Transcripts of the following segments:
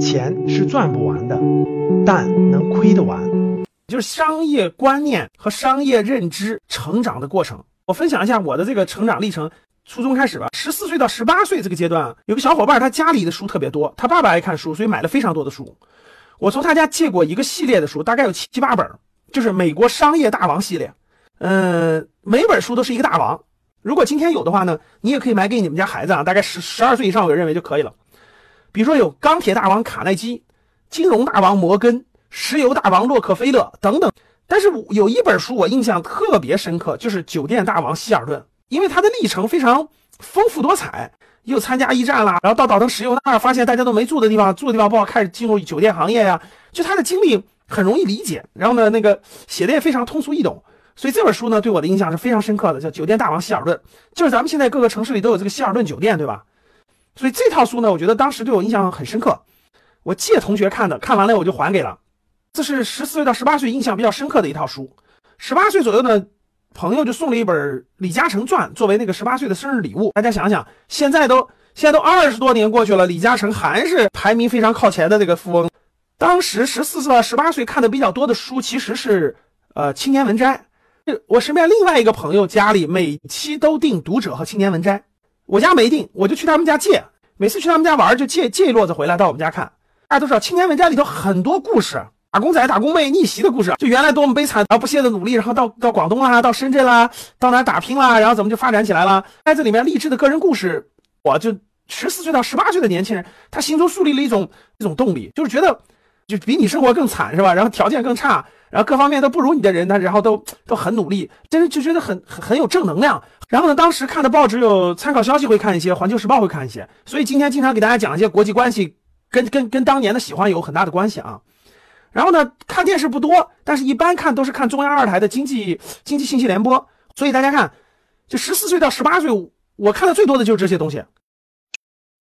钱是赚不完的，但能亏得完。就是商业观念和商业认知成长的过程。我分享一下我的这个成长历程。初中开始吧，十四岁到十八岁这个阶段，有个小伙伴，他家里的书特别多，他爸爸爱看书，所以买了非常多的书。我从他家借过一个系列的书，大概有七八本，就是美国商业大王系列。嗯，每本书都是一个大王。如果今天有的话呢，你也可以买给你们家孩子啊，大概十十二岁以上，我认为就可以了。比如说有钢铁大王卡耐基、金融大王摩根、石油大王洛克菲勒等等。但是有一本书我印象特别深刻，就是酒店大王希尔顿，因为他的历程非常丰富多彩，又参加一战啦，然后到倒腾石油那儿，发现大家都没住的地方，住的地方不好，开始进入酒店行业呀。就他的经历很容易理解，然后呢，那个写的也非常通俗易懂。所以这本书呢，对我的印象是非常深刻的，叫《酒店大王希尔顿》，就是咱们现在各个城市里都有这个希尔顿酒店，对吧？所以这套书呢，我觉得当时对我印象很深刻。我借同学看的，看完了我就还给了。这是十四岁到十八岁印象比较深刻的一套书。十八岁左右呢，朋友就送了一本《李嘉诚传》作为那个十八岁的生日礼物。大家想想，现在都现在都二十多年过去了，李嘉诚还是排名非常靠前的这个富翁。当时十四岁到十八岁看的比较多的书，其实是呃《青年文摘》。我身边另外一个朋友家里每期都订《读者》和《青年文摘》，我家没订，我就去他们家借。每次去他们家玩，就借借一摞子回来到我们家看。大家都知道，《青年文摘》里头很多故事，打工仔、打工妹逆袭的故事，就原来多么悲惨，然后不懈的努力，然后到到广东啦，到深圳啦，到哪打拼啦，然后怎么就发展起来了。在这里面励志的个人故事，我就十四岁到十八岁的年轻人，他心中树立了一种一种动力，就是觉得就比你生活更惨是吧？然后条件更差。然后各方面都不如你的人，他然后都都很努力，真是就觉得很很很有正能量。然后呢，当时看的报纸有《参考消息》会看一些，《环球时报》会看一些，所以今天经常给大家讲一些国际关系，跟跟跟当年的喜欢有很大的关系啊。然后呢，看电视不多，但是一般看都是看中央二台的经济经济信息联播。所以大家看，就十四岁到十八岁，我看的最多的就是这些东西。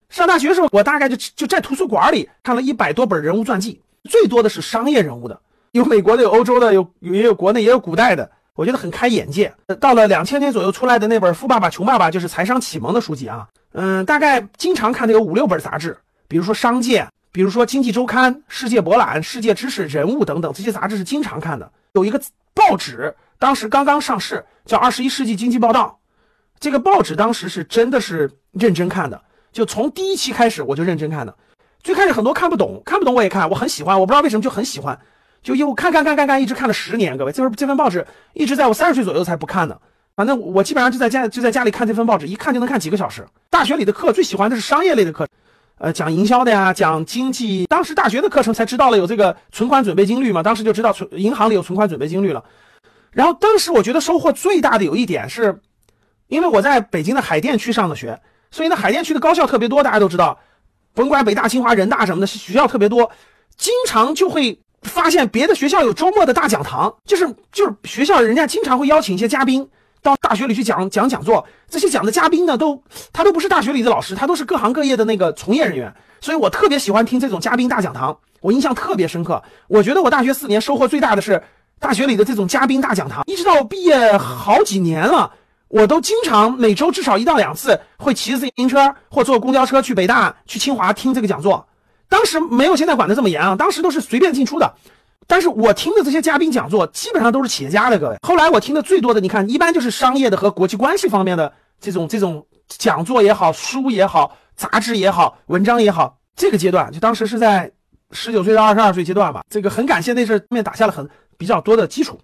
上大学时候，我大概就就在图书馆里看了一百多本人物传记，最多的是商业人物的。有美国的，有欧洲的，有也有国内，也有古代的，我觉得很开眼界。到了两千年左右出来的那本《富爸爸穷爸爸》，就是财商启蒙的书籍啊。嗯，大概经常看的有五六本杂志，比如说《商界》，比如说《经济周刊》、《世界博览》、《世界知识》、《人物》等等，这些杂志是经常看的。有一个报纸，当时刚刚上市，叫《二十一世纪经济报道》。这个报纸当时是真的是认真看的，就从第一期开始我就认真看的。最开始很多看不懂，看不懂我也看，我很喜欢，我不知道为什么就很喜欢。就又看看看看看，一直看了十年。各位，这份这份报纸一直在我三十岁左右才不看的。反正我基本上就在家就在家里看这份报纸，一看就能看几个小时。大学里的课最喜欢的是商业类的课，呃，讲营销的呀，讲经济。当时大学的课程才知道了有这个存款准备金率嘛，当时就知道存银行里有存款准备金率了。然后当时我觉得收获最大的有一点是，因为我在北京的海淀区上的学，所以呢海淀区的高校特别多，大家都知道，甭管北大、清华、人大什么的，学校特别多，经常就会。发现别的学校有周末的大讲堂，就是就是学校人家经常会邀请一些嘉宾到大学里去讲讲讲座。这些讲的嘉宾呢，都他都不是大学里的老师，他都是各行各业的那个从业人员。所以我特别喜欢听这种嘉宾大讲堂，我印象特别深刻。我觉得我大学四年收获最大的是大学里的这种嘉宾大讲堂。一直到毕业好几年了，我都经常每周至少一到两次会骑着自行车或坐公交车去北大、去清华听这个讲座。当时没有现在管的这么严啊，当时都是随便进出的。但是我听的这些嘉宾讲座，基本上都是企业家的各位。后来我听的最多的，你看，一般就是商业的和国际关系方面的这种这种讲座也好，书也好，杂志也好，文章也好。这个阶段就当时是在十九岁到二十二岁阶段吧。这个很感谢那阵面打下了很比较多的基础。